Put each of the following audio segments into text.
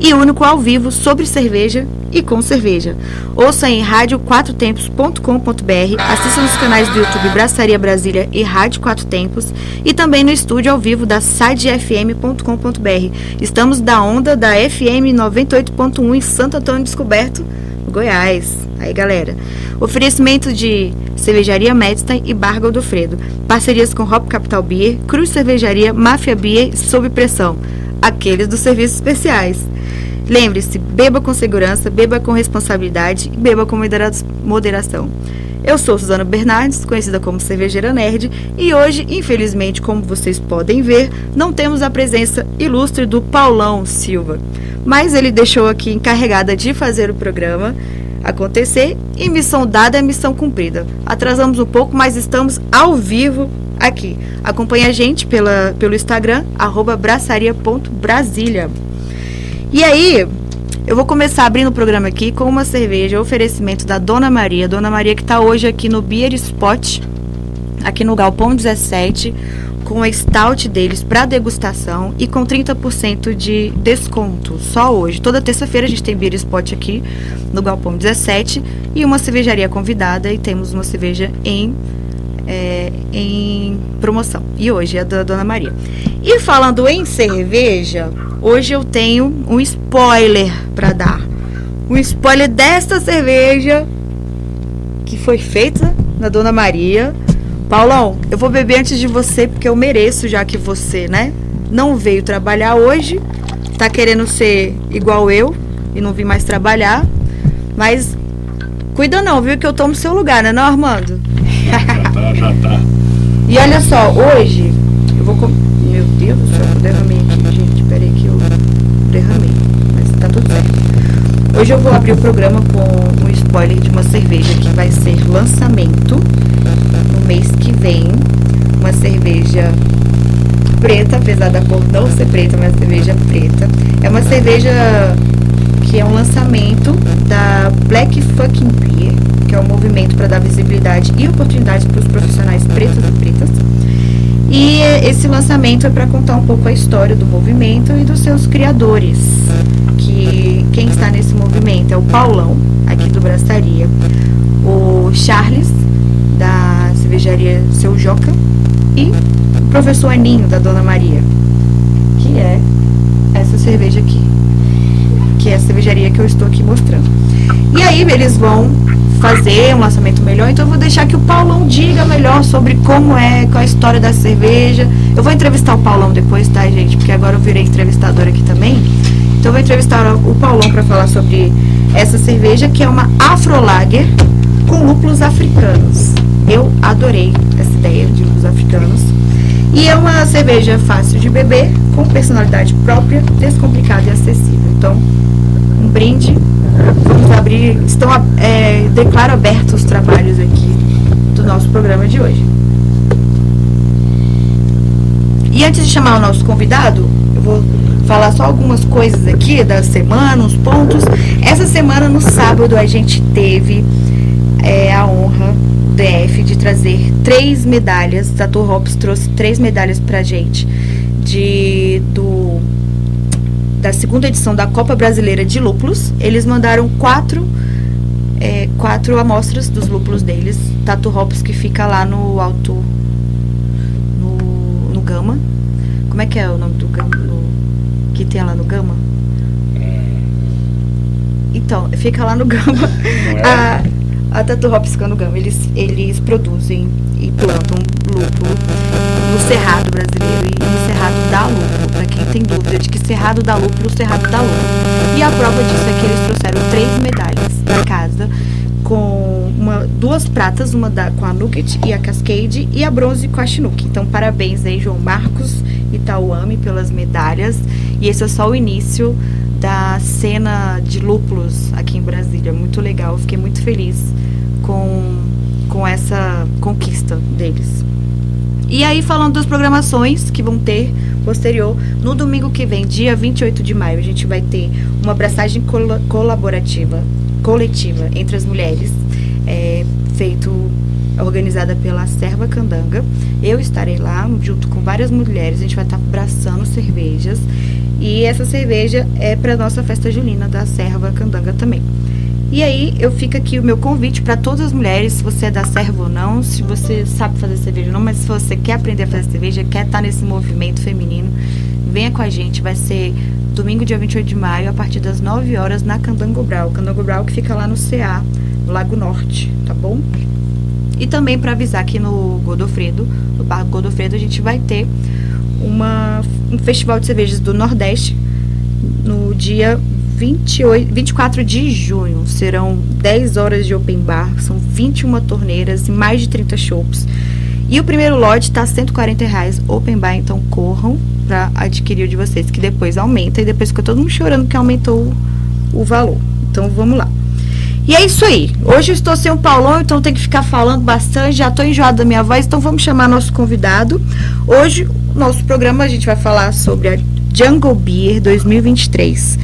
e único ao vivo sobre cerveja e com cerveja. Ouça em rádio4tempos.com.br, assista nos canais do YouTube Braçaria Brasília e Rádio Quatro Tempos e também no estúdio ao vivo da sidefm.com.br. Estamos da onda da FM 98.1 em Santo Antônio Descoberto, Goiás. Aí, galera. Oferecimento de Cervejaria Medstein e Bar Godofredo. Parcerias com Hop Capital Beer, Cruz Cervejaria, Máfia Beer Sob Pressão. Aqueles dos serviços especiais. Lembre-se, beba com segurança, beba com responsabilidade e beba com moderação. Eu sou Suzana Bernardes, conhecida como Cervejeira Nerd, e hoje, infelizmente, como vocês podem ver, não temos a presença ilustre do Paulão Silva. Mas ele deixou aqui encarregada de fazer o programa acontecer e missão dada é missão cumprida. Atrasamos um pouco, mas estamos ao vivo aqui. Acompanhe a gente pela, pelo Instagram, arroba. E aí, eu vou começar abrindo o programa aqui com uma cerveja, oferecimento da Dona Maria. Dona Maria que está hoje aqui no Beer Spot, aqui no Galpão 17 com a stout deles para degustação e com 30% de desconto só hoje. Toda terça-feira a gente tem beer spot aqui no Galpão 17 e uma cervejaria convidada e temos uma cerveja em em promoção. E hoje é da Dona Maria. E falando em cerveja, hoje eu tenho um spoiler para dar. Um spoiler desta cerveja que foi feita na Dona Maria Paulão, eu vou beber antes de você porque eu mereço, já que você, né, não veio trabalhar hoje, tá querendo ser igual eu e não vir mais trabalhar. Mas cuida não, viu, que eu tomo seu lugar, né, não, Armando? Já tá, e olha só, hoje eu vou com... Meu Deus eu derramei aqui, gente. Peraí que eu derramei. Mas tá tudo certo. Hoje eu vou abrir o programa com um spoiler de uma cerveja que vai ser lançamento mês que vem uma cerveja preta, apesar da cor não ser preta, mas cerveja preta. É uma cerveja que é um lançamento da Black Fucking Beer, que é um movimento para dar visibilidade e oportunidade para os profissionais pretos e pretas. E esse lançamento é para contar um pouco a história do movimento e dos seus criadores. Que quem está nesse movimento é o Paulão, aqui do Braçaria, o Charles, da cervejaria Seu Joca, e o professor Aninho, da Dona Maria, que é essa cerveja aqui, que é a cervejaria que eu estou aqui mostrando. E aí eles vão fazer um lançamento melhor, então eu vou deixar que o Paulão diga melhor sobre como é, qual é a história da cerveja. Eu vou entrevistar o Paulão depois, tá, gente? Porque agora eu virei entrevistadora aqui também. Então eu vou entrevistar o Paulão para falar sobre essa cerveja, que é uma Afro Lager com lúpulos africanos. Eu adorei essa ideia de lúpulos africanos. E é uma cerveja fácil de beber, com personalidade própria, descomplicada e acessível. Então, um brinde. Vamos abrir. Estão, é, declaro abertos os trabalhos aqui do nosso programa de hoje. E antes de chamar o nosso convidado, eu vou falar só algumas coisas aqui da semana, uns pontos. Essa semana, no sábado, a gente teve é, a honra DF de trazer três medalhas. Tatu Hops trouxe três medalhas pra gente de do da segunda edição da Copa Brasileira de Lúpulos. Eles mandaram quatro é, quatro amostras dos lúpulos deles. Tatu Hops que fica lá no alto no, no Gama. Como é que é o nome do Gama? No, que tem lá no Gama? Então, fica lá no Gama. É? A, a Tatu Hops Canugama, eles, eles produzem e plantam lúpulo no Cerrado brasileiro da Lúpulo. Para quem tem dúvida de que Cerrado da Lúpulo, Cerrado da Lúpulo. E a prova disso é que eles trouxeram três medalhas da casa com uma, duas pratas, uma da, com a Nugget e a Cascade e a bronze com a Chinook. Então, parabéns aí, João Marcos e Tauame pelas medalhas. E esse é só o início da cena de lúpulos aqui em Brasília. Muito legal, fiquei muito feliz com, com essa conquista deles. E aí, falando das programações que vão ter posterior, no domingo que vem, dia 28 de maio, a gente vai ter uma abraçagem col colaborativa, coletiva entre as mulheres, é, feito organizada pela Serva Candanga. Eu estarei lá junto com várias mulheres, a gente vai estar abraçando cervejas. E essa cerveja é para nossa festa junina da Serva Candanga também. E aí eu fico aqui o meu convite para todas as mulheres, se você é da serva ou não, se você sabe fazer cerveja ou não, mas se você quer aprender a fazer cerveja, quer estar tá nesse movimento feminino, venha com a gente, vai ser domingo, dia 28 de maio, a partir das 9 horas na Candango Brau. Candango Brau que fica lá no CA, Lago Norte, tá bom? E também para avisar que no Godofredo, no Parque Godofredo, a gente vai ter uma, um festival de cervejas do Nordeste no dia 28, 24 de junho. Serão 10 horas de open bar, são 21 torneiras e mais de 30 shows. E o primeiro lote está 140 reais open bar, então corram para adquirir o de vocês, que depois aumenta e depois fica todo mundo chorando que aumentou o, o valor. Então vamos lá. E é isso aí. Hoje eu estou sem o Paulão, então tem que ficar falando bastante. Já estou enjoada da minha voz, então vamos chamar nosso convidado. Hoje, nosso programa, a gente vai falar sobre a Jungle Beer 2023.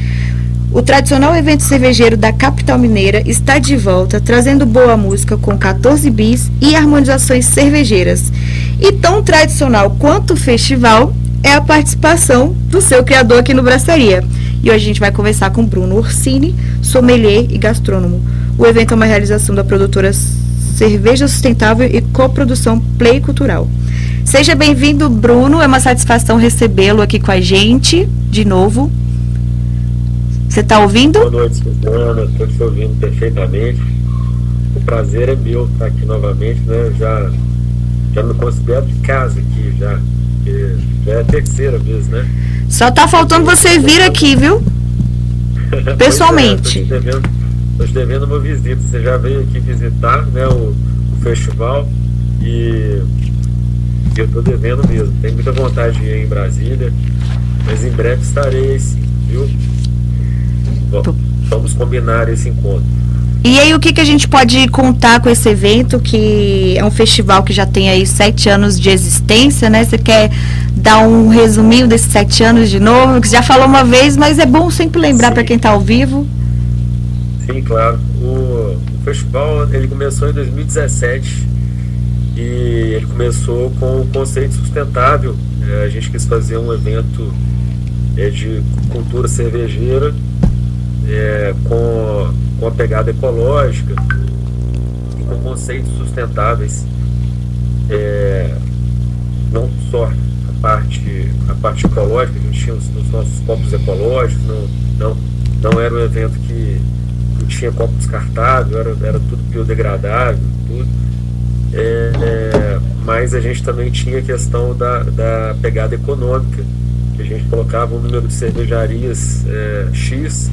O tradicional evento cervejeiro da capital mineira está de volta, trazendo boa música com 14 bis e harmonizações cervejeiras. E tão tradicional quanto o festival é a participação do seu criador aqui no Braçaria. E hoje a gente vai conversar com Bruno Orsini, sommelier e gastrônomo. O evento é uma realização da produtora Cerveja Sustentável e coprodução Play Cultural. Seja bem-vindo, Bruno. É uma satisfação recebê-lo aqui com a gente de novo. Você está ouvindo? Boa noite, Suzana. Estou te ouvindo perfeitamente. O prazer é meu estar aqui novamente, né? Já, já me considero de casa aqui, já. Já é a terceira vez, né? Só tá faltando você vir aqui, viu? Pessoalmente. Estou é, te, devendo, devendo uma visita. Você já veio aqui visitar né, o, o festival e eu estou devendo mesmo. Tenho muita vontade de ir em Brasília, mas em breve estarei sim, viu? Vamos combinar esse encontro. E aí, o que, que a gente pode contar com esse evento, que é um festival que já tem aí sete anos de existência, né? Você quer dar um resuminho desses sete anos de novo? Que já falou uma vez, mas é bom sempre lembrar para quem está ao vivo. Sim, claro. O, o, festival ele começou em 2017 e ele começou com o conceito sustentável. É, a gente quis fazer um evento é, de cultura cervejeira é, com, com a pegada ecológica e com conceitos sustentáveis. É, não só a parte, a parte ecológica, a gente tinha os, os nossos copos ecológicos, não, não, não era um evento que não tinha copo descartável, era, era tudo biodegradável, tudo. É, é, mas a gente também tinha a questão da, da pegada econômica, que a gente colocava um número de cervejarias é, X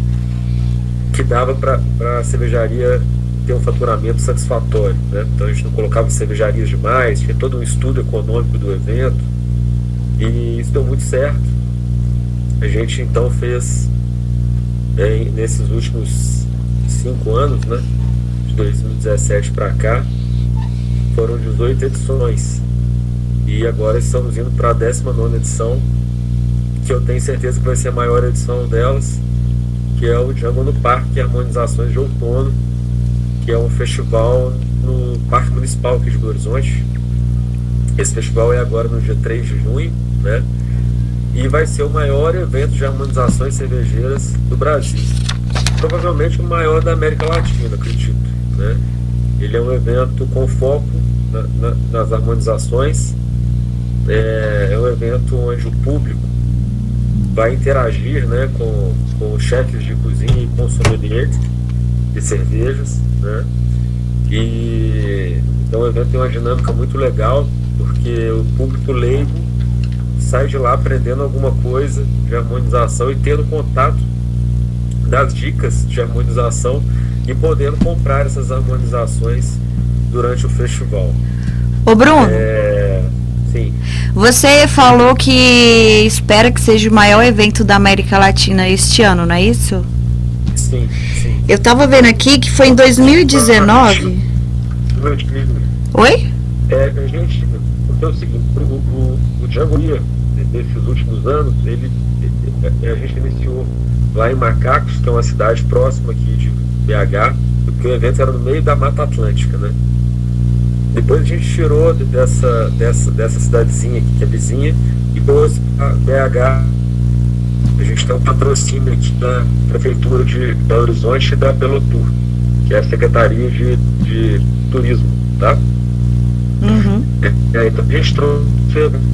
que dava para a cervejaria ter um faturamento satisfatório. Né? Então a gente não colocava cervejarias demais, tinha todo um estudo econômico do evento e isso deu muito certo. A gente então fez é, nesses últimos cinco anos, né, de 2017 para cá, foram 18 edições e agora estamos indo para a 19 edição, que eu tenho certeza que vai ser a maior edição delas que é o Django no Parque Harmonizações de Outono, que é um festival no Parque Municipal aqui de Belo Horizonte. Esse festival é agora no dia 3 de junho, né? E vai ser o maior evento de harmonizações cervejeiras do Brasil. Provavelmente o maior da América Latina, acredito. Né? Ele é um evento com foco na, na, nas harmonizações. É, é um evento onde o público vai interagir né, com, com chefes de cozinha e com sommeliers de cervejas. Né? E então o evento tem uma dinâmica muito legal, porque o público leigo sai de lá aprendendo alguma coisa de harmonização e tendo contato das dicas de harmonização e podendo comprar essas harmonizações durante o festival. Ô Bruno, é... Sim. Você falou que espera que seja o maior evento da América Latina este ano, não é isso? Sim, sim. Eu tava vendo aqui que foi em 2019. Oi? É, a gente, é o seguinte, o, o, o Djangoia, nesses últimos anos, ele, a gente iniciou lá em Macacos, que é uma cidade próxima aqui de BH, porque o evento era no meio da Mata Atlântica, né? Depois a gente tirou dessa, dessa, dessa cidadezinha aqui, que é vizinha, e trouxe para BH. A gente tem um patrocínio aqui da Prefeitura de Belo Horizonte e da Pelotur, que é a Secretaria de, de Turismo, tá? Uhum. É, então a gente trouxe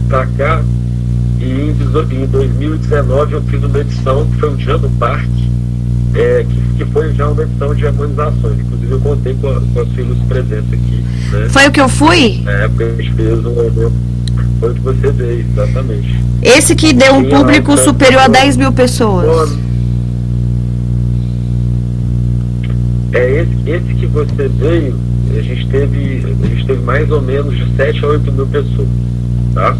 para cá e em 2019 eu fiz uma edição que foi um dia no parque, é, que, que, foi já uma edição de harmonizações. Inclusive eu contei com a, com a Filhos presentes aqui. Né? Foi o que eu fui? Na época a gente fez um. Foi o que você veio, exatamente. Esse que deu um público lá, superior a 10 mil pessoas. É esse, esse que você veio, a gente teve, a gente teve mais ou menos de 7 a 8 mil pessoas. Tá?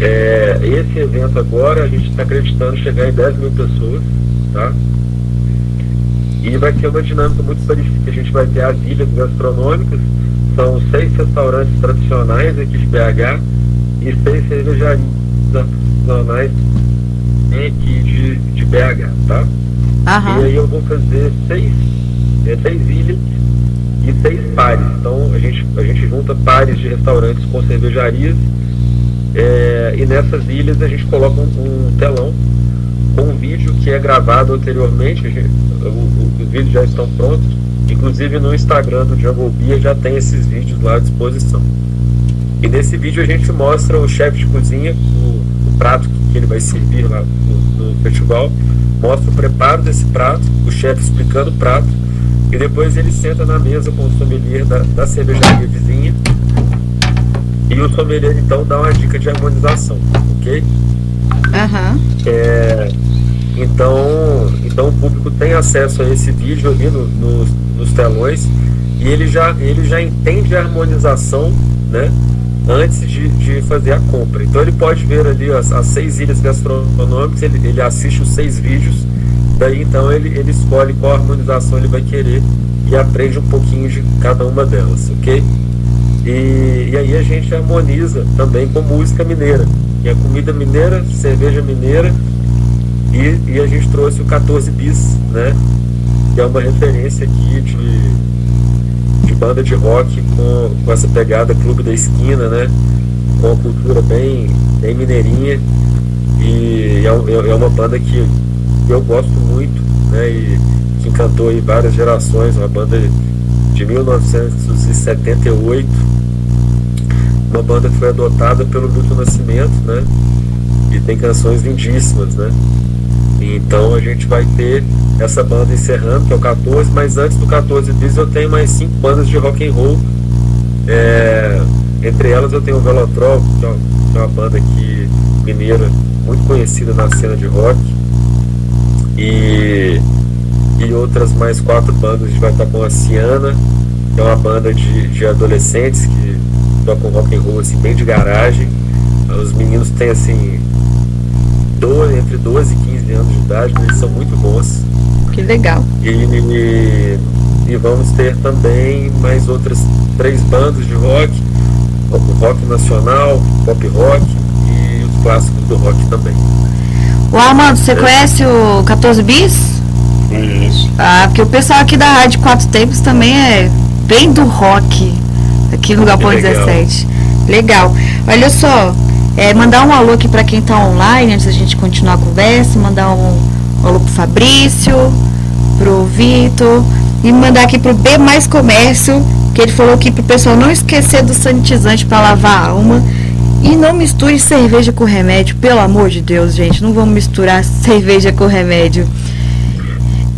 É, esse evento agora a gente está acreditando chegar em 10 mil pessoas. Tá? E vai ser uma dinâmica muito parecida. A gente vai ter as ilhas gastronômicas, são seis restaurantes tradicionais aqui de BH e seis cervejarias tradicionais aqui de, de BH, tá? Aham. E aí eu vou fazer seis, é, seis ilhas e seis pares. Então a gente, a gente junta pares de restaurantes com cervejarias é, e nessas ilhas a gente coloca um, um telão com um vídeo que é gravado anteriormente. Gente, o, o, vídeos já estão prontos. Inclusive no Instagram do Jungle Beer já tem esses vídeos lá à disposição. E nesse vídeo a gente mostra o chefe de cozinha, o, o prato que, que, ele vai servir lá no, no festival, mostra o preparo desse prato, o chefe explicando o prato, e depois ele senta na mesa com o sommelier da, da cervejaria vizinha e o sommelier então dá uma dica de harmonização, ok? Aham. É, então, então o público tem acesso a esse vídeo ali no, no, nos telões e ele já, ele já entende a harmonização, né? Antes de, de fazer a compra. Então ele pode ver ali as, as seis ilhas gastronômicas, ele, ele assiste os seis vídeos, daí então ele, ele escolhe qual harmonização ele vai querer e aprende um pouquinho de cada uma delas, ok? E, e aí a gente harmoniza também com música mineira, que é comida mineira, cerveja mineira, e, e a gente trouxe o 14 bis, né? Que é uma referência aqui de, de banda de rock com, com essa pegada clube da esquina, né? Com uma cultura bem, bem mineirinha. E é, é, é uma banda que eu gosto muito, né? E que encantou aí várias gerações, uma banda de 1978 uma banda que foi adotada pelo Milton Nascimento, né? E tem canções lindíssimas, né? Então a gente vai ter essa banda encerrando, que é o 14, mas antes do 14 bis eu tenho mais cinco bandas de rock and roll. É, entre elas eu tenho o Velotrol, que é uma banda aqui mineira muito conhecida na cena de rock. E, e outras mais quatro bandas, a gente vai estar com a Ciana, que é uma banda de, de adolescentes que tocam rock and roll assim, bem de garagem. Os meninos têm assim 12, entre 12 e 15 anos de idade, eles são muito bons. Que legal. E, e, e vamos ter também mais outras três bandas de rock, rock nacional, pop rock e os clássicos do rock também. O Armando, você é. conhece o 14 Bis? Isso. Ah, porque o pessoal aqui da Rádio Quatro Tempos também é bem do rock aqui no Galpão legal. 17. Legal. Olha só, é, mandar um alô aqui para quem está online, antes da gente continuar a conversa, mandar um, alô pro Fabrício, pro Vitor, e mandar aqui pro B Mais Comércio, que ele falou aqui pro pessoal não esquecer do sanitizante para lavar a alma. E não misture cerveja com remédio, pelo amor de Deus, gente. Não vamos misturar cerveja com remédio.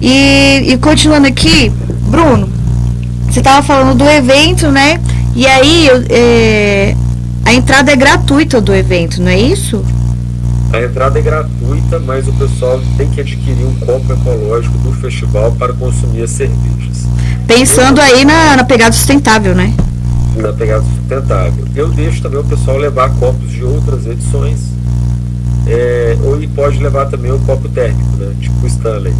E, e continuando aqui, Bruno, você estava falando do evento, né? E aí, é, a entrada é gratuita do evento, não é isso? A entrada é gratuita, mas o pessoal tem que adquirir um copo ecológico do festival para consumir as cervejas. Pensando aí na, na pegada sustentável, né? na pegada sustentável. Eu deixo também o pessoal levar copos de outras edições, é, ou e pode levar também o copo térmico, né? Tipo o Stanley.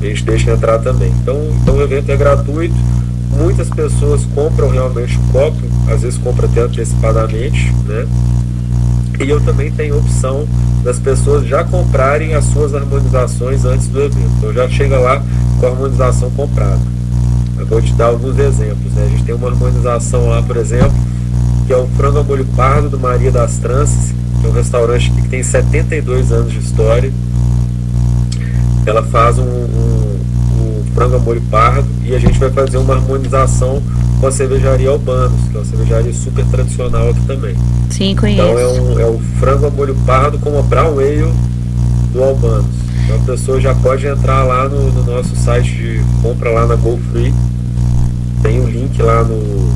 A gente deixa entrar também. Então, então o evento é gratuito. Muitas pessoas compram realmente o copo, às vezes compram até antecipadamente, né? E eu também tenho a opção das pessoas já comprarem as suas harmonizações antes do evento. Então já chega lá com a harmonização comprada. Eu vou te dar alguns exemplos. Né? A gente tem uma harmonização lá, por exemplo, que é o frango a molho pardo do Maria das Tranças, que é um restaurante que tem 72 anos de história. Ela faz um, um frango a molho pardo e a gente vai fazer uma harmonização com a cervejaria Albanos, que é uma cervejaria super tradicional aqui também. Sim, conheço. Então é, um, é o frango a molho pardo com a brown ale do Albanos. Então a pessoa já pode entrar lá no, no nosso site de compra lá na Go Free. Tem o um link lá no,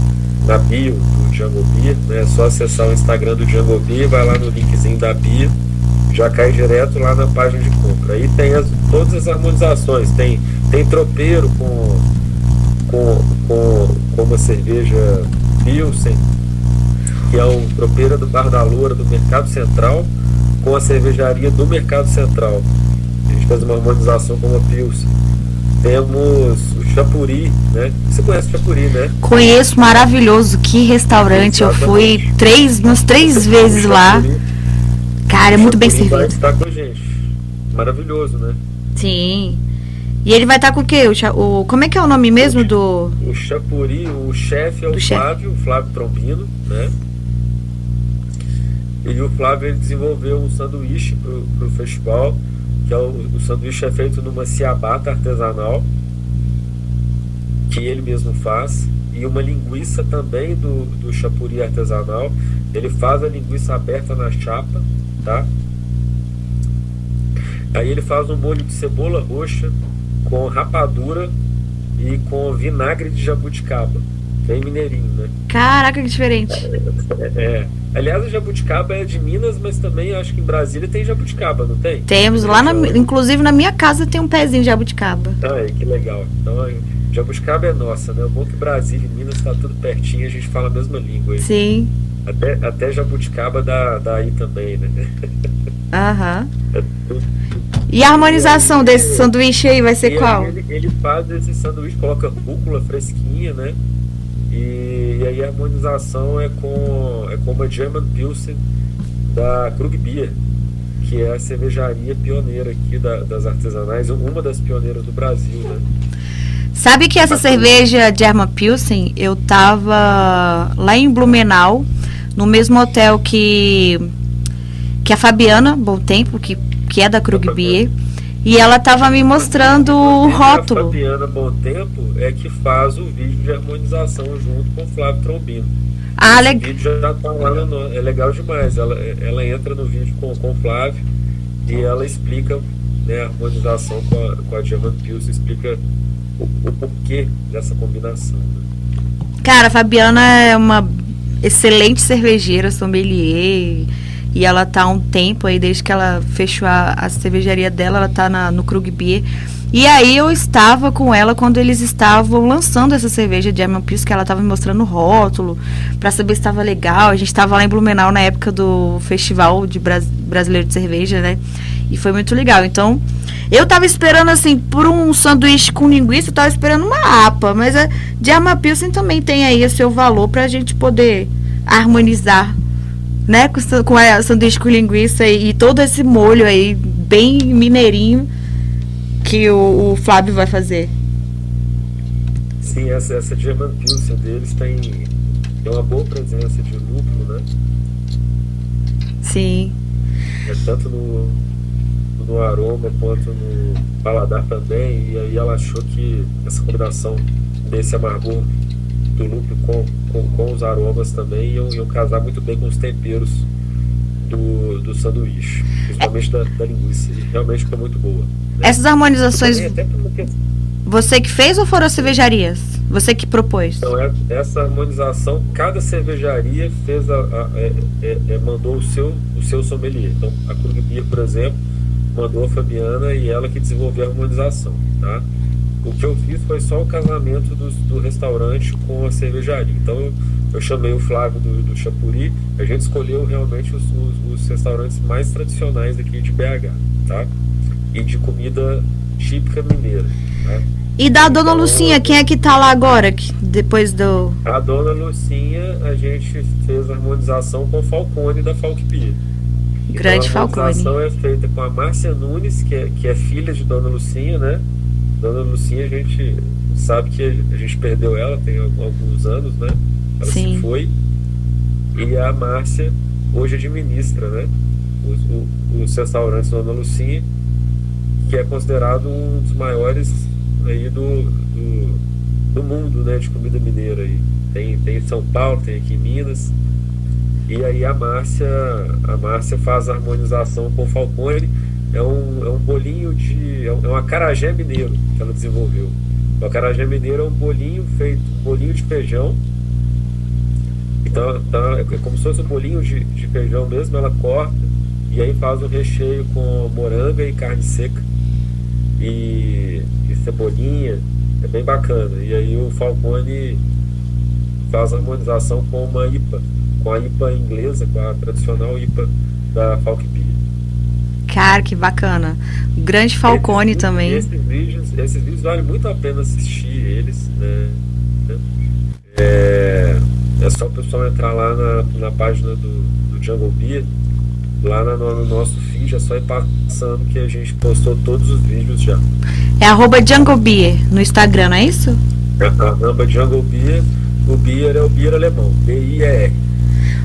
na bio do Django Beer, né? É só acessar o Instagram do Django Beer, vai lá no linkzinho da bio, já cai direto lá na página de compra. Aí tem as, todas as harmonizações, tem, tem tropeiro com, com, com, com uma cerveja Pilsen, que é o tropeira do Bar da Loura do Mercado Central, com a cervejaria do Mercado Central. A gente fez uma harmonização com uma Pilsen. Temos o Chapuri, né? Você conhece o Chapuri, né? Conheço, maravilhoso. Que restaurante. Exatamente. Eu fui três, umas três vezes lá. Cara, é muito bem servido. Vai estar com a gente. Maravilhoso, né? Sim. E ele vai estar com o quê? O, o, como é que é o nome mesmo do. O Chapuri, o chefe é o Flávio, chef. Flávio Trombino, né? E o Flávio ele desenvolveu um sanduíche para o festival que é o, o sanduíche é feito numa ciabatta artesanal, que ele mesmo faz, e uma linguiça também do, do chapuri artesanal. Ele faz a linguiça aberta na chapa, tá? Aí ele faz um molho de cebola roxa com rapadura e com vinagre de jabuticaba. Bem mineirinho, né? Caraca, que diferente. É, é. Aliás, a jabuticaba é de Minas, mas também acho que em Brasília tem jabuticaba, não tem? Temos. Lá, na, inclusive na minha casa tem um pezinho de jabuticaba. Ah, que legal. Então, jabuticaba é nossa, né? O bom é que Brasília e Minas está tudo pertinho, a gente fala a mesma língua. Aí. Sim. Até, até jabuticaba dá, dá aí também, né? Aham. É e a harmonização desse sanduíche aí vai ser qual? Ele, ele faz esse sanduíche, coloca rúcula fresquinha, né? E, e aí a harmonização é com, é com uma German Pilsen da Krug Beer, que é a cervejaria pioneira aqui da, das artesanais, uma das pioneiras do Brasil, né? Sabe que essa cerveja German Pilsen, eu tava lá em Blumenau, no mesmo hotel que que a Fabiana, bom tempo, que, que é da Krug Beer. E ela tava me mostrando o rótulo. A Fabiana Bom Tempo é que faz o vídeo de harmonização junto com o Flávio Trombino. Ah, legal. O vídeo já tá lá no, é legal demais. Ela, ela entra no vídeo com, com o Flávio e ela explica né, a harmonização com a, com a German Pills, explica o, o, porquê dessa combinação. Né? Cara, a Fabiana é uma excelente cervejeira, sommelier e ela tá há um tempo aí, desde que ela fechou a, a cervejaria dela, ela tá na, no Krug Beer. E aí eu estava com ela quando eles estavam lançando essa cerveja de Diamond Pills, que ela estava me mostrando o rótulo, para saber se estava legal. A gente estava lá em Blumenau na época do Festival de Bras Brasileiro de Cerveja, né? E foi muito legal. Então, eu tava esperando, assim, por um sanduíche com linguiça, eu tava esperando uma APA, mas a Diamond Pilsen também tem aí o seu valor para a gente poder harmonizar né? Com, com a sanduíche com linguiça e, e, todo esse molho aí, bem mineirinho, que o, o Flávio vai fazer. Sim, essa, essa German Pilsen deles tem, tem uma boa presença de lúpulo, né? Sim. É tanto no, no aroma quanto no paladar também. E aí ela achou que essa combinação desse amargor do lúpulo com, com, com, os aromas também iam, iam casar muito bem com os temperos do, do sanduíche, principalmente da, da linguiça. E realmente ficou muito boa. Né? Essas harmonizações. Você que fez ou foram as cervejarias? Você que propôs? Então, essa harmonização, cada cervejaria fez a, a é, é, é, mandou o seu, o seu sommelier. Então, a Krug Beer, por exemplo, mandou a Fabiana e ela que desenvolveu a harmonização. Tá? O que eu fiz foi só o casamento do, do restaurante com a cervejaria. Então eu chamei o Flávio do, do Chapuri, a gente escolheu realmente os, os, os, restaurantes mais tradicionais aqui de BH, tá? E de comida típica mineira, tá? E da Dona então, Lucinha, quem é que tá lá agora, que, depois do... A Dona Lucinha, a gente fez a harmonização com o Falcone da Falkpia. Grande então, a é feita com a Márcia Nunes, que é, que é filha de Dona Lucinha, né? Dona Lucinha, a gente sabe que a gente perdeu ela tem alguns anos, né? Ela Sim. se foi. E a Márcia hoje administra, né? Os, os restaurantes Dona Lucinha, que é considerado um dos maiores aí do, do, do mundo, né? De comida mineira aí. Tem, tem em São Paulo, tem aqui em Minas. E aí a Márcia, a Márcia faz a harmonização com o Falcone. É um, é um bolinho de. É um, é um acarajé mineiro que ela desenvolveu. O acarajé mineiro é um bolinho feito, um bolinho de feijão então, então é como se fosse um bolinho de, de feijão mesmo, ela corta e aí faz o recheio com moranga e carne seca e, e cebolinha, é bem bacana. E aí o Falcone faz a harmonização com uma IPA, com a IPA inglesa, com a tradicional IPA da Falk Beer. Cara, que bacana. O grande Falcone esses, também. Esses vídeos, esses vídeos vale muito a pena assistir eles, né? É, é só o pessoal entrar lá na, na página do, do Jungle Beer, lá no, no, nosso feed, é só ir passando que a gente postou todos os vídeos já. É arroba Jungle Beer no Instagram, não é isso? É arroba Jungle Beer, o Beer é o Beer alemão, B-I-E-R.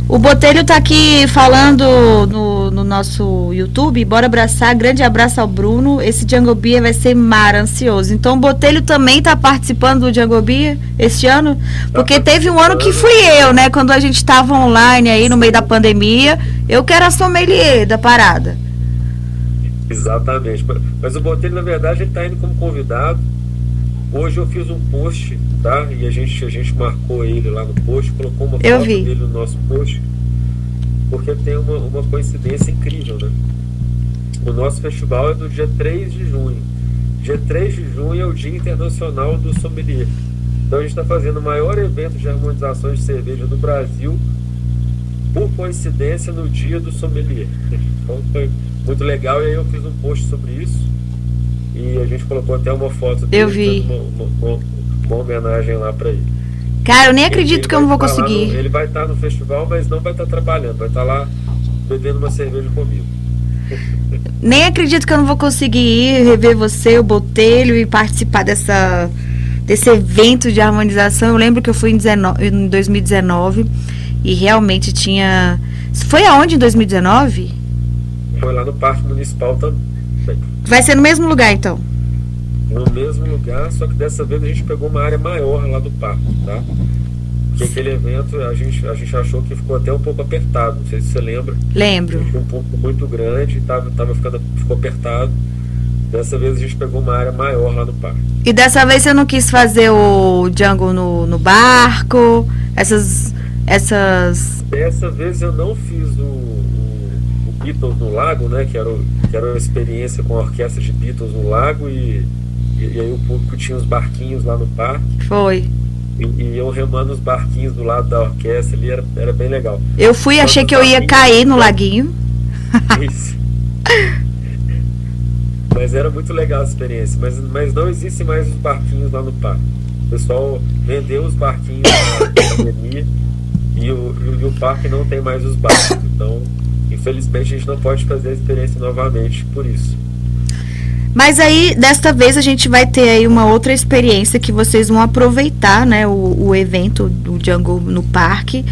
O Botelho tá aqui falando no, no, nosso YouTube. Bora abraçar. Grande abraço ao Bruno. Esse Django Bia vai ser mar ansioso. Então o Botelho também tá participando do Django Bia este ano? Porque teve um ano que fui eu, né? Quando a gente tava online aí no meio da pandemia. Eu que era sommelier da parada. Exatamente. Mas o Botelho, na verdade, ele tá indo como convidado. Hoje eu fiz um post tá? E a gente, a gente marcou ele lá no post, colocou uma Eu foto vi. dele no nosso post, porque tem uma, uma coincidência incrível, né? O nosso festival é no dia 3 de junho. Dia 3 de junho é o Dia Internacional do Sommelier. Então a gente está fazendo o maior evento de harmonizações de cerveja do Brasil, por coincidência, no dia do sommelier. Então foi muito legal e aí eu fiz um post sobre isso. E a gente colocou até uma foto dele, eu vi. Uma, uma, uma homenagem lá para ele. Cara, eu nem acredito ele, que eu não vou conseguir. No, ele vai estar no festival, mas não vai estar trabalhando, vai estar lá bebendo uma cerveja comigo. Nem acredito que eu não vou conseguir ir rever você, o Botelho, e participar dessa, desse evento de harmonização. Eu lembro que eu fui em, 19, em 2019 e realmente tinha. Foi aonde em 2019? Foi lá no Parque Municipal também. Vai ser no mesmo lugar então? no mesmo lugar, só que dessa vez a gente pegou uma área maior lá do parque, tá? Que aquele evento a gente, a gente achou que ficou até um pouco apertado, não sei se você lembra. Lembro. Ficou um pouco muito grande, tava, tava ficando, ficou apertado. Dessa vez a gente pegou uma área maior lá no parque. E dessa vez você não quis fazer o jungle no, no barco? Essas. essas. Dessa vez eu não fiz o Beatles no lago, né? Que era, o, que era uma experiência com a orquestra de Beatles no lago e e, aí o público tinha os barquinhos lá no parque. Foi. E, e eu remando os barquinhos do lado da orquestra ali, era, era bem legal. Eu fui, Quando achei que eu ia cair no laguinho. Isso. mas era muito legal a experiência. Mas, mas não existem mais os barquinhos lá no parque. O pessoal vendeu os barquinhos na pandemia e o, e o parque não tem mais os barcos. Então, infelizmente, a gente não pode fazer a experiência novamente por isso. Mas aí, desta vez, a gente vai ter aí uma outra experiência que vocês vão aproveitar, né, o, o evento do Jungle no parque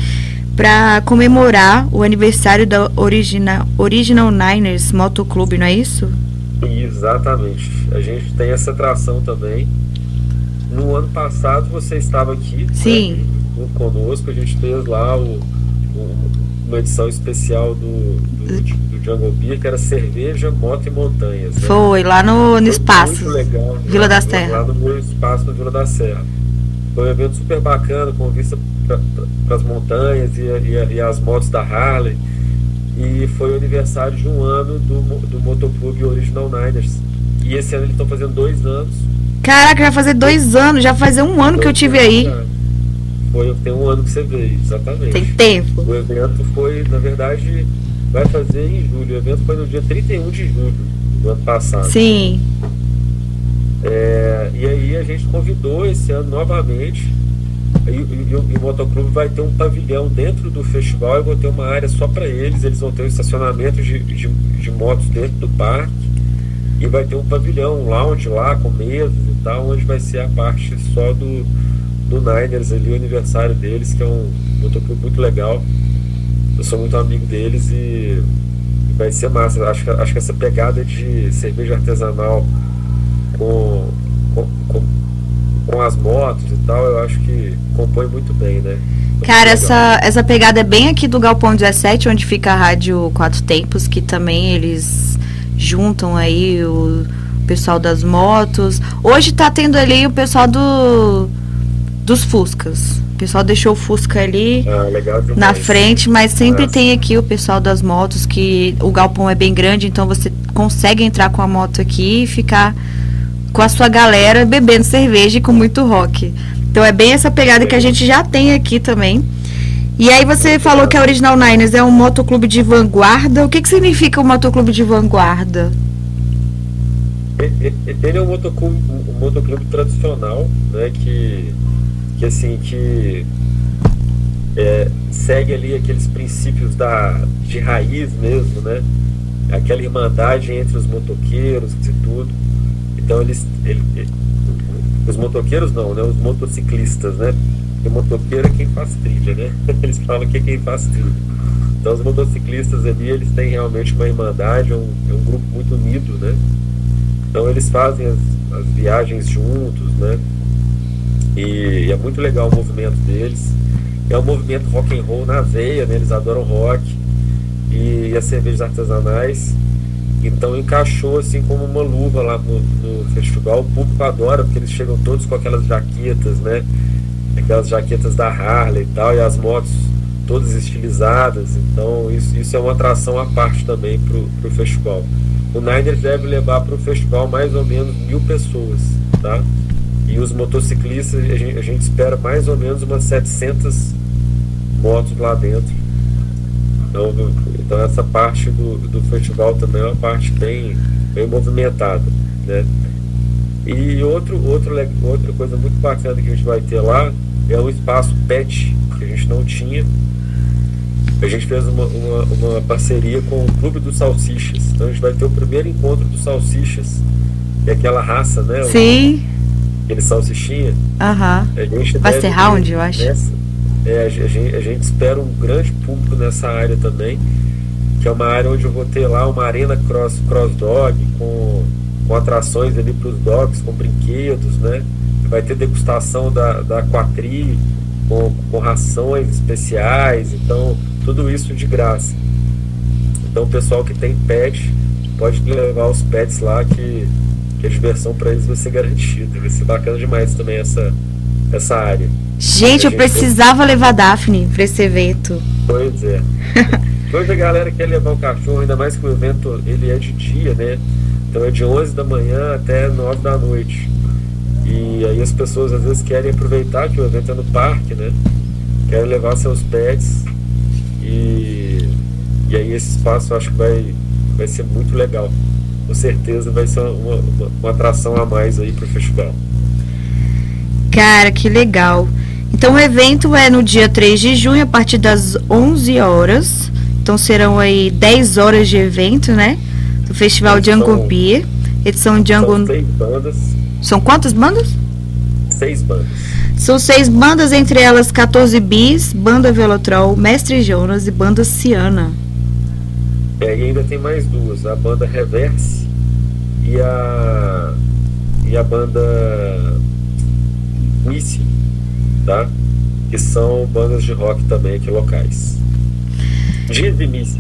para comemorar o aniversário da Original, Original Niners Motoclube, não é isso? Exatamente. A gente tem essa atração também. No ano passado você estava aqui né, Sim. Né, conosco, a gente fez lá o, o uma edição especial do, do, do, Jungle Beer, que era cerveja, moto e montanhas. Né? Foi, lá no, no espaço. Muito legal. Vila das Terras. Lá no meu espaço no Vila da Serra. Foi um evento super bacana, com vista para as montanhas e, e, e, as motos da Harley. E foi o aniversário de um ano do, do Motoclube Original Niners. E esse ano eles estão fazendo dois anos. Caraca, vai fazer dois anos, já fazer um ano que eu tive aí. Foi, tem um ano que você veio, exatamente. Tem tempo. O evento foi, na verdade, vai fazer em julho. O evento foi no dia 31 de julho do ano passado. Sim. É, e aí a gente convidou esse ano novamente. E, e, e, o motoclube vai ter um pavilhão dentro do festival e vou ter uma área só para eles. Eles vão ter um estacionamento de, de, de, motos dentro do parque. E vai ter um pavilhão, um lounge lá com mesas e tal, onde vai ser a parte só do, do Niners ali, o aniversário deles, que é um motoclube muito legal. Eu sou muito amigo deles e vai ser massa. Acho que, acho que essa pegada de cerveja artesanal com, com, com, com as motos e tal, eu acho que compõe muito bem, né? Cara, essa, essa pegada é bem aqui do Galpão 17, onde fica a Rádio Quatro Tempos, que também eles juntam aí o pessoal das motos. Hoje tá tendo ali o pessoal do dos Fuscas. O pessoal deixou o Fusca ali ah, na frente, mas sempre Nossa. tem aqui o pessoal das motos, que o galpão é bem grande, então você consegue entrar com a moto aqui e ficar com a sua galera bebendo cerveja e com muito rock. Então é bem essa pegada que a gente já tem aqui também. E aí você falou que a Original Niners é um motoclube de vanguarda. O que, que significa um motoclube de vanguarda? Ele é um motoclube, um motoclube tradicional, né, que, que assim, que é, segue ali aqueles princípios da, de raiz mesmo, né? Aquela irmandade entre os motoqueiros e tudo. Então eles, ele, os motoqueiros não, né? Os motociclistas, né? Porque motoqueiro é quem faz trilha, né? Eles falam que é quem faz trilha. Então os motociclistas ali, eles têm realmente uma irmandade, um, é um grupo muito unido, né? Então eles fazem as, as viagens juntos, né? E, é muito legal o movimento deles. É um movimento rock and roll na veia, né? Eles adoram rock e, as cervejas artesanais. Então encaixou assim como uma luva lá no, no, festival. O público adora, porque eles chegam todos com aquelas jaquetas, né? Aquelas jaquetas da Harley e tal, e as motos todas estilizadas. Então isso, isso é uma atração à parte também pro, pro festival. O Niners deve levar para o festival mais ou menos mil pessoas, tá? E os motociclistas, a gente, a gente espera mais ou menos umas 700 motos lá dentro. Então, então essa parte do, do festival também é uma parte bem, bem movimentada, né? E outro, outro, outra coisa muito bacana que a gente vai ter lá é o espaço PET, que a gente não tinha. A gente fez uma, uma, uma parceria com o Clube dos Salsichas. Então a gente vai ter o primeiro encontro dos salsichas, que é aquela raça, né? Sim. Aquele salsichinha. Aham. Vai ser round, eu acho. Nessa, é, a, gente, a gente espera um grande público nessa área também que é uma área onde eu vou ter lá uma arena cross, cross dog com, com atrações ali para os dogs, com brinquedos, né? Vai ter degustação da, da quatri com, com rações especiais, então tudo isso de graça. Então o pessoal que tem pet pode levar os pets lá que, que a diversão para eles vai ser garantida. Vai ser bacana demais também essa, essa área. Gente, eu precisava levar a Daphne para esse evento. Pois é. Hoje a galera quer levar o cachorro, ainda mais que o evento ele é de dia, né? Então é de 11 da manhã até 9 da noite. E aí as pessoas às vezes querem aproveitar que o evento é no parque, né? Querem levar seus pets. E, e aí esse espaço eu acho que vai, vai ser muito legal. Com certeza vai ser uma, uma, uma atração a mais aí pro festival. Cara, que legal. Então o evento é no dia 3 de junho, a partir das 11 horas. Então serão aí 10 horas de evento, né? Do Festival Django Beer. Edição Django. São seis bandas. São quantas bandas? Seis bandas. São seis bandas, entre elas 14 Bis, Banda Velotrol, Mestre Jonas e Banda Ciana. É, e ainda tem mais duas, a banda Reverse e a e a banda Missy, tá? Que são bandas de rock também aqui locais. Dizimice.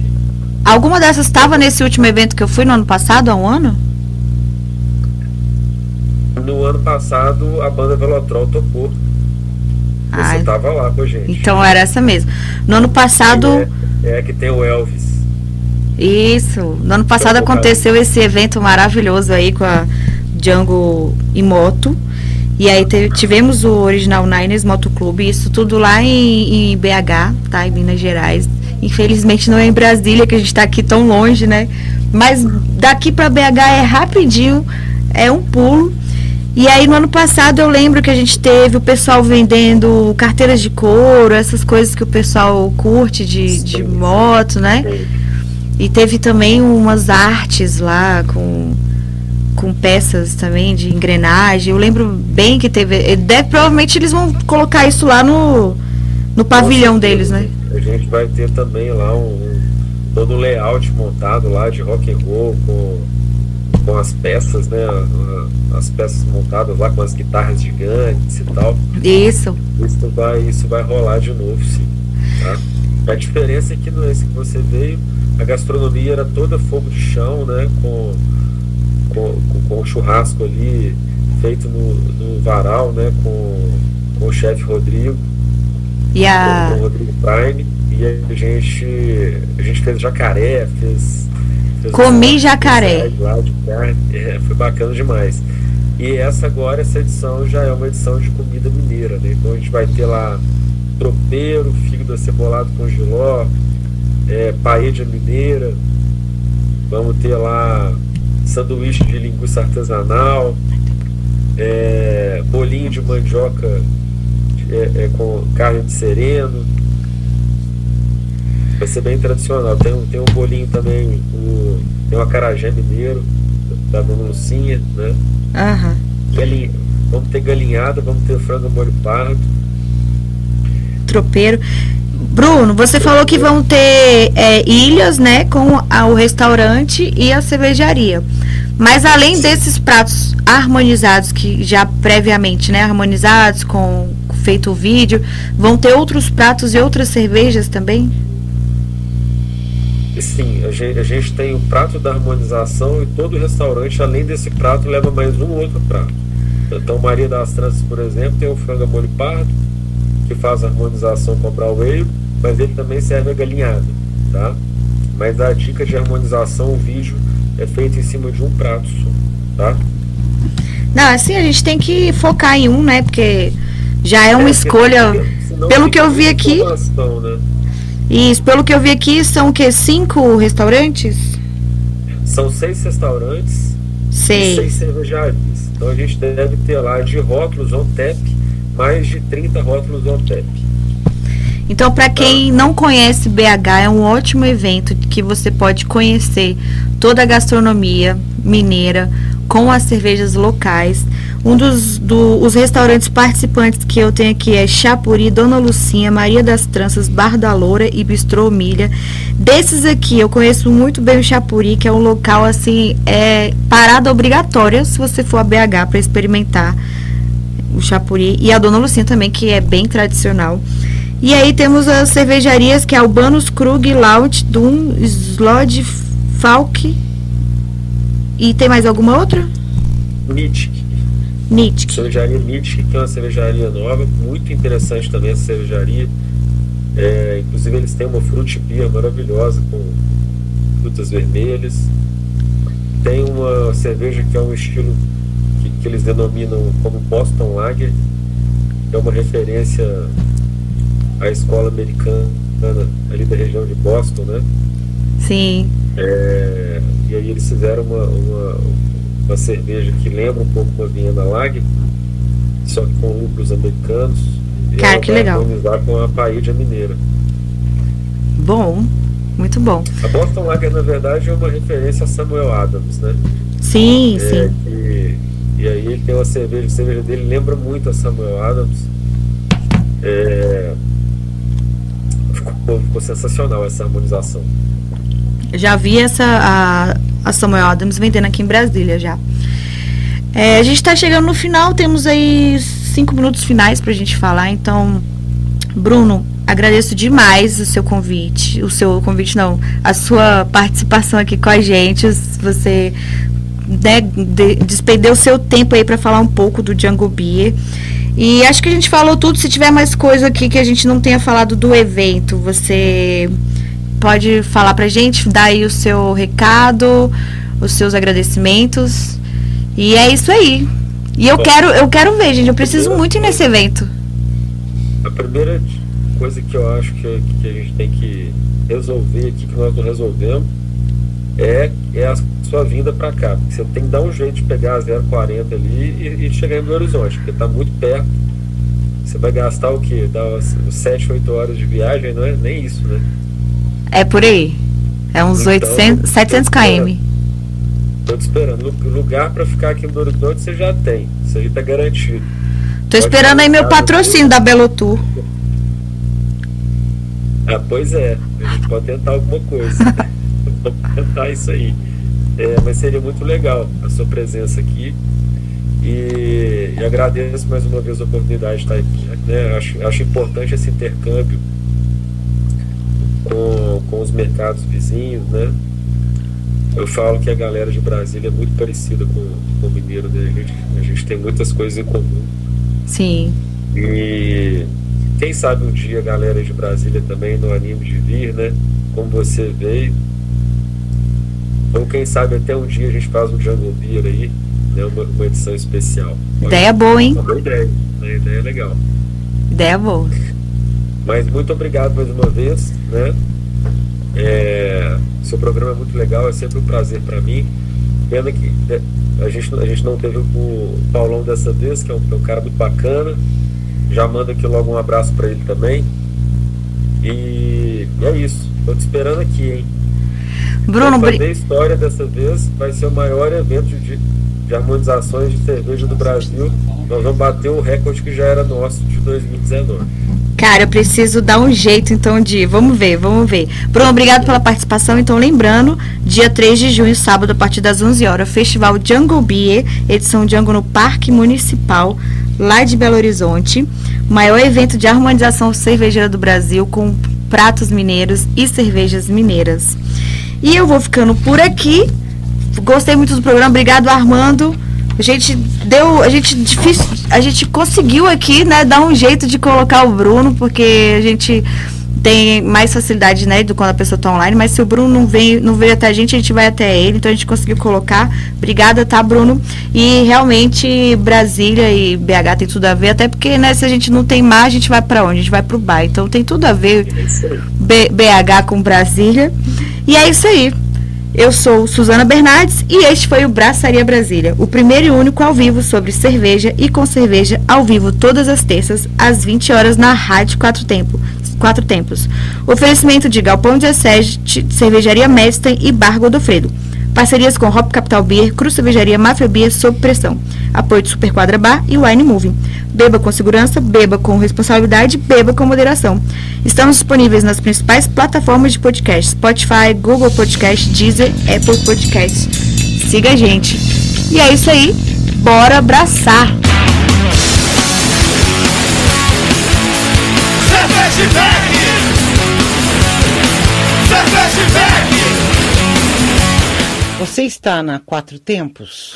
Alguma dessas estava nesse último evento que eu fui no ano passado, há um ano? No ano passado, a banda Velotrol tocou. Você estava lá com a gente. Então era essa mesmo. No ano passado. É, é que tem o Elvis. Isso. No ano passado aconteceu esse evento maravilhoso aí com a Django e Moto. E aí tivemos o Original Niners Motoclube, isso tudo lá em, em, BH, tá? Em Minas Gerais. Infelizmente não é em Brasília, que a gente está aqui tão longe, né? Mas daqui para BH é rapidinho, é um pulo. E aí no ano passado eu lembro que a gente teve o pessoal vendendo carteiras de couro, essas coisas que o pessoal curte de, de moto, né? E teve também umas artes lá com, com peças também de engrenagem. Eu lembro bem que teve. Deve, provavelmente eles vão colocar isso lá no, no pavilhão deles, né? A gente vai ter também lá um, um todo o layout montado lá de rock and roll com com as peças, né? As peças montadas lá com as guitarras gigantes e tal. Isso. Isso vai, isso vai rolar de novo, sim. Tá? A diferença é que no esse que você veio, a gastronomia era toda fogo de chão, né? Com, com, com, churrasco ali feito no, no varal, né? Com, com o chefe Rodrigo. E a... Com, com o Rodrigo Prime. E a gente, a gente fez jacaré, fez Comi jacaré. É, foi bacana demais. E essa agora, essa edição já é uma edição de comida mineira, né? Então a gente vai ter lá tropeiro, fígado acebolado com giló, é, paella mineira, vamos ter lá sanduíche de linguiça artesanal, é, bolinho de mandioca é, é, com carne de sereno, vai ser bem tradicional. Tem, tem um bolinho também, o, tem um acarajé mineiro, da Dona Lucinha, né? Aham. Galinha, vamos ter galinhada, vamos ter frango molho pardo. Tropeiro. Bruno, você falou que vão ter é, ilhas, né, com a, o restaurante e a cervejaria. Mas além desses pratos harmonizados que já previamente, né, harmonizados com feito o vídeo, vão ter outros pratos e outras cervejas também? sim, a gente, a gente tem o prato da harmonização e todo restaurante, além desse prato, leva mais um outro prato. Então, Maria das Tranças, por exemplo, tem o frango molho pardo, que faz a harmonização com brown ale, mas ele também serve a galinhada, tá? Mas a dica de harmonização, o vídeo é feito em cima de um prato só, tá? Não, assim, a gente tem que focar em um, né? Porque já é uma é, escolha. Pelo que eu vi aqui. Né? Isso, pelo que eu vi aqui, são o quê? Cinco restaurantes? São seis restaurantes Sei. e seis cervejarias. Então a gente deve ter lá de rótulos on tap, mais de 30 rótulos on tap. Então, para quem não conhece BH, é um ótimo evento que você pode conhecer toda a gastronomia mineira com as cervejas locais. Um dos do, os restaurantes participantes que eu tenho aqui é Chapuri, Dona Lucinha, Maria das Tranças, Bar da Loura e Bistrô Milha. Desses aqui, eu conheço muito bem o Chapuri, que é um local assim, é parada obrigatória se você for a BH para experimentar o Chapuri. E a Dona Lucinha também, que é bem tradicional. E aí temos as cervejarias, que é Albanos, Krug, Laut, Dum, Slod, Falk. E tem mais alguma outra? Mythic. Nietzsche. Cervejaria Nietzsche, que é uma cervejaria nova, muito interessante também essa cervejaria. É, inclusive eles têm uma frutipia maravilhosa com frutas vermelhas. Tem uma cerveja que é um estilo que, que eles denominam como Boston Lager, é uma referência à escola americana ali da região de Boston, né? Sim. É, e aí eles fizeram uma, uma uma cerveja que lembra um pouco uma Viena Lager, só que com lúpulos americanos. Cara, que legal. com a paella mineira. Bom, muito bom. A Boston Lager, na verdade, é uma referência a Samuel Adams, né? Sim, é, sim. Que, e aí ele tem uma cerveja, a cerveja dele lembra muito a Samuel Adams. É, ficou, ficou sensacional essa harmonização. Já vi essa a, a Samuel Adams vendendo aqui em Brasília já. É, a gente está chegando no final, temos aí cinco minutos finais para a gente falar. Então, Bruno, agradeço demais o seu convite, o seu convite não, a sua participação aqui com a gente. Você né, de, despendeu seu tempo aí para falar um pouco do Django Beer. E acho que a gente falou tudo. Se tiver mais coisa aqui que a gente não tenha falado do evento, você pode falar pra gente, dar aí o seu recado, os seus agradecimentos. E é isso aí. E eu quero, eu quero ver, gente. Eu preciso muito ir nesse evento. A primeira coisa que eu acho que, que a gente tem que resolver aqui, que nós não resolvemos, é, é a sua vinda para cá. Você tem que dar um jeito de pegar a 040 ali e, e chegar em Belo Horizonte, porque está muito perto. Você vai gastar o quê? Dá umas 7, 8 horas de viagem, não é nem isso, né? É por aí. É uns então, 800, 700 km. Tô te esperando. Lugar para ficar aqui no Belo Horizonte você já tem. Isso aí tá garantido. Pode esperando aí meu patrocínio da Belo Tour. Ah, pois é. A gente pode tentar alguma coisa. Vamos tentar isso aí. É, mas seria muito legal a sua presença aqui. E, e, agradeço mais uma vez a oportunidade de estar aqui. Né? Acho, acho importante esse intercâmbio com, com os mercados vizinhos, né? Eu falo que a galera de Brasília é muito parecida com, com o mineiro, né? A gente, a gente tem muitas coisas em comum. Sim. E quem sabe um dia a galera de Brasília também não anime de vir, né? Como você veio. Ou quem sabe até um dia a gente faz um Jungle Beer aí, né? Uma, uma edição especial. Ideia boa, hein? Uma boa ideia. Uma ideia legal. Ideia boa. Mas muito obrigado mais uma vez, né? É, seu programa é muito legal, é sempre um prazer para mim. Pena que né, a gente, a gente não teve o Paulão dessa vez, que é um, é um cara muito bacana. Já manda aqui logo um abraço para ele também. E é isso. Tô te esperando aqui, hein? Bruno, Vou fazer história dessa vez. Vai ser o maior evento de, de harmonizações de cerveja do Brasil. Nós vamos bater o recorde que já era nosso de 2019. Cara, eu preciso dar um jeito então de. Vamos ver, vamos ver. Bruno, obrigado pela participação. Então, lembrando, dia 3 de junho, sábado, a partir das 11 horas, Festival Jungle Beer, edição Jungle no Parque Municipal, lá de Belo Horizonte. Maior evento de harmonização cervejeira do Brasil, com pratos mineiros e cervejas mineiras. E eu vou ficando por aqui. Gostei muito do programa. Obrigado, Armando. A gente deu, a gente difícil, a gente conseguiu aqui, né, dar um jeito de colocar o Bruno, porque a gente tem mais facilidade, né, do quando a pessoa está online, mas se o Bruno não veio, não veio até a gente, a gente vai até ele, então a gente conseguiu colocar. Obrigada, tá, Bruno? E realmente Brasília e BH tem tudo a ver, até porque, né, se a gente não tem mar, a gente vai para onde? A gente vai para o bar. Então tem tudo a ver B, BH com Brasília. E é isso aí. Eu sou Suzana Bernardes e este foi o Braçaria Brasília, o primeiro e único ao vivo sobre cerveja e com cerveja ao vivo todas as terças às 20 horas na Rádio Quatro Tempo, Quatro Tempos. Oferecimento de Galpão 17, Cervejaria Mestre e Bar Godofredo. Parcerias com Hop Capital Beer, Cruz Cervejaria Mafia Beer sob pressão. Apoio de Super Quadra Bar e Wine Moving. Beba com segurança, beba com responsabilidade, beba com moderação. Estamos disponíveis nas principais plataformas de podcast: Spotify, Google Podcast, Deezer, Apple Podcast. Siga a gente. E é isso aí. Bora abraçar! Você está na Quatro Tempos?